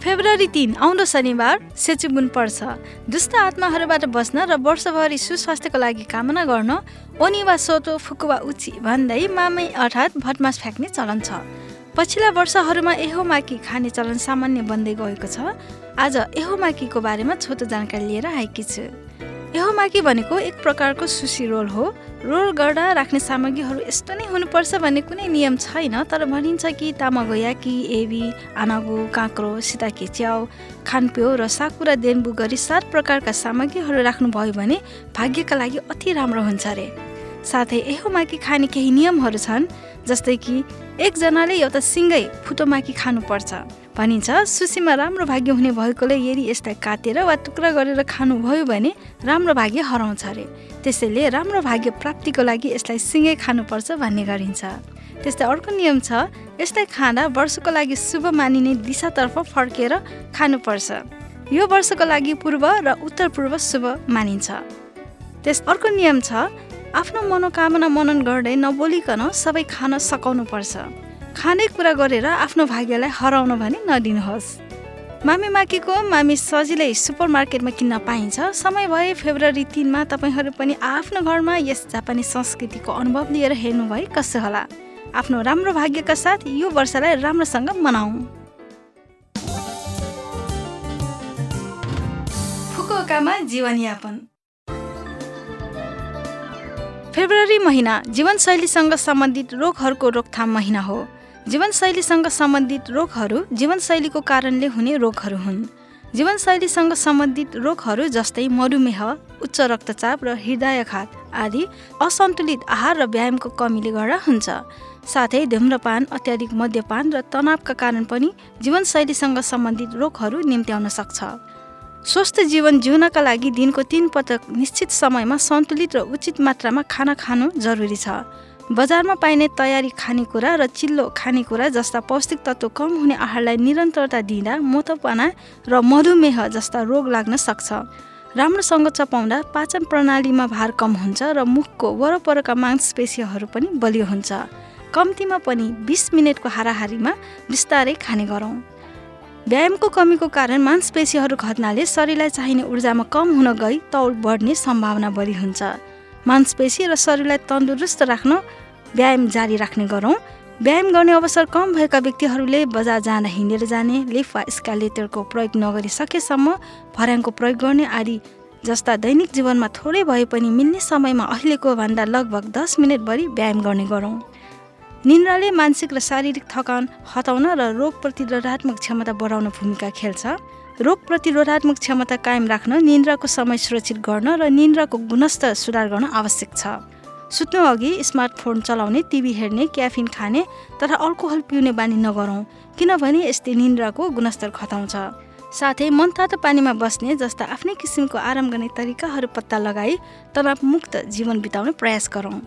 February तिन आउँदो शनिबार सेचुबुन पर्छ। दुष्ट आत्माहरूबाट बस्न र वर्षभरि सुस्वास्थ्यको लागि कामना गर्न ओनिवा सोतो फुकुवा उची भन्दै मामै अर्थात् भटमास फ्याँक्ने चलन छ। पछिल्ला वर्षहरूमा एहोमाकी खाने चलन सामान्य बन्दै गएको छ। आज एहोमाकीको बारेमा छोटो जानकारी लिएर आएकी छु। एहोमाकी भनेको एक प्रकारको सुसी रोल हो। रोल गर्दा राख्ने सामग्रीहरू यस्तो नै हुनुपर्छ भन्ने कुनै नियम छैन तर भनिन्छ कि तामागोयाकी एबी आनागो काँक्रो सिताके च्याउ खानप्यो र साकुरा देनबु गरी सात प्रकारका सामग्रीहरू राख्नुभयो भने भाग्यका लागि अति राम्रो हुन्छ अरे साथै एहोमाकी खाने केही नियमहरू छन् जस्तै कि एकजनाले एउटा सिङ्गै फुटोमाकी खानुपर्छ। भनिन्छ सुसीमा राम्रो भाग्य हुने भएकोले यदि यसलाई काटेर वा टुक्रा गरेर खानुभयो भने राम्रो भाग्य हराउँछ अरे। त्यसैले राम्रो भाग्य प्राप्तिको लागि यसलाई सिँगै खानुपर्छ भन्ने गरिन्छ। त्यस्तै अर्को नियम छ यसलाई खाँदा वर्षको लागि शुभ मानिने दिशातर्फ फर्केर खानुपर्छ। यो वर्षको लागि पूर्व र उत्तर पूर्व शुभ मानिन्छ। त्यस अर्को नियम छ आफ्नो मनोकामना मनन गर्दै नबोलिकन सबै खान सकाउनुपर्छ। खाने कुरा गरेर आफ्नो भाग्यलाई हराउन भने नदिनुहोस्। मामी माकीको मामी सजिलै सुपर मार्केटमा किन्न पाइन्छ। समय भए फेब्रुअरी तिनमा तपाईँहरू पनि आफ्नो घरमा यस जापानी संस्कृतिको अनुभव लिएर हेर्नुभए कसो होला। आफ्नो राम्रो भाग्यका साथ यो वर्षलाई राम्रोसँग मनाऊ जीवनयापन। फेब्रुअरी महिना जीवनशैलीसँग सम्बन्धित रोगहरूको रोकथाम महिना हो। जीवनशैलीसँग सम्बन्धित रोगहरू जीवनशैलीको कारणले हुने रोगहरू हुन्। जीवनशैलीसँग सम्बन्धित रोगहरू जस्तै मधुमेह उच्च रक्तचाप र हृदयघात आदि असन्तुलित आहार र व्यायामको कमीले गर्दा हुन्छ। साथै धुम्रपान अत्याधिक मद्यपान र तनावका कारण पनि जीवनशैलीसँग सम्बन्धित रोगहरू निम्त्याउन सक्छ। स्वस्थ जीवन जिउनका लागि दिनको तिन पटक निश्चित समयमा सन्तुलित र उचित मात्रामा खाना खानु जरुरी छ। बजारमा पाइने तयारी खानेकुरा र चिल्लो खानेकुरा जस्ता पौष्टिक तत्त्व कम हुने आहारलाई निरन्तरता दिँदा मोटोपना र मधुमेह जस्ता रोग लाग्न सक्छ। राम्रोसँग चपाउँदा पाचन प्रणालीमा भार कम हुन्छ र मुखको वरपरका मांसपेशीहरू पनि बलियो हुन्छ। कम्तीमा पनि बिस मिनटको हाराहारीमा बिस्तारै खाने गरौँ। व्यायामको कमीको कारण मांसपेशीहरू घट्नाले शरीरलाई चाहिने ऊर्जामा कम हुन गई तौल बढ्ने सम्भावना बढी हुन्छ। मांसपेशी र शरीरलाई तन्दुरुस्त राख्न व्यायाम जारी राख्ने गरौँ। व्यायाम गर्ने अवसर कम भएका व्यक्तिहरूले बजार जाँदा हिँडेर जाने लिफ्ट वा स्कालेटरको प्रयोग नगरी सकेसम्म भर्याङको प्रयोग गर्ने आदि जस्ता दैनिक जीवनमा थोरै भए पनि मिल्ने समयमा अहिलेको भन्दा लगभग दस बढी व्यायाम गर्ने गरौँ। निन्द्राले मानसिक र शारीरिक थकान हटाउन र रोग प्रतिरोधात्मक क्षमता बढाउन भूमिका खेल्छ। रोग प्रतिरोधात्मक क्षमता कायम राख्न निन्द्राको समय सुरक्षित गर्न र निन्द्राको गुणस्तर सुधार गर्न आवश्यक छ। सुत्नु अघि स्मार्टफोन चलाउने टिभी हेर्ने क्याफिन खाने तथा अल्कोहल पिउने बानी नगरौँ किनभने यसले निन्द्राको गुणस्तर घटाउँछ साथै मनतातो पानीमा बस्ने जस्ता आफ्नै किसिमको आराम गर्ने तरिकाहरू पत्ता लगाई तनावमुक्त जीवन बिताउने प्रयास गरौँ।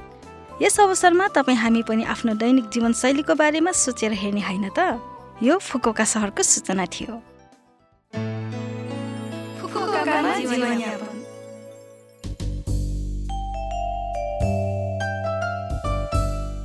यस अवसरमा तपाईँ हामी पनि आफ्नो दैनिक जीवनशैलीको बारेमा सोचेर हेर्ने होइन त? यो फुकोका सहरको सूचना थियो।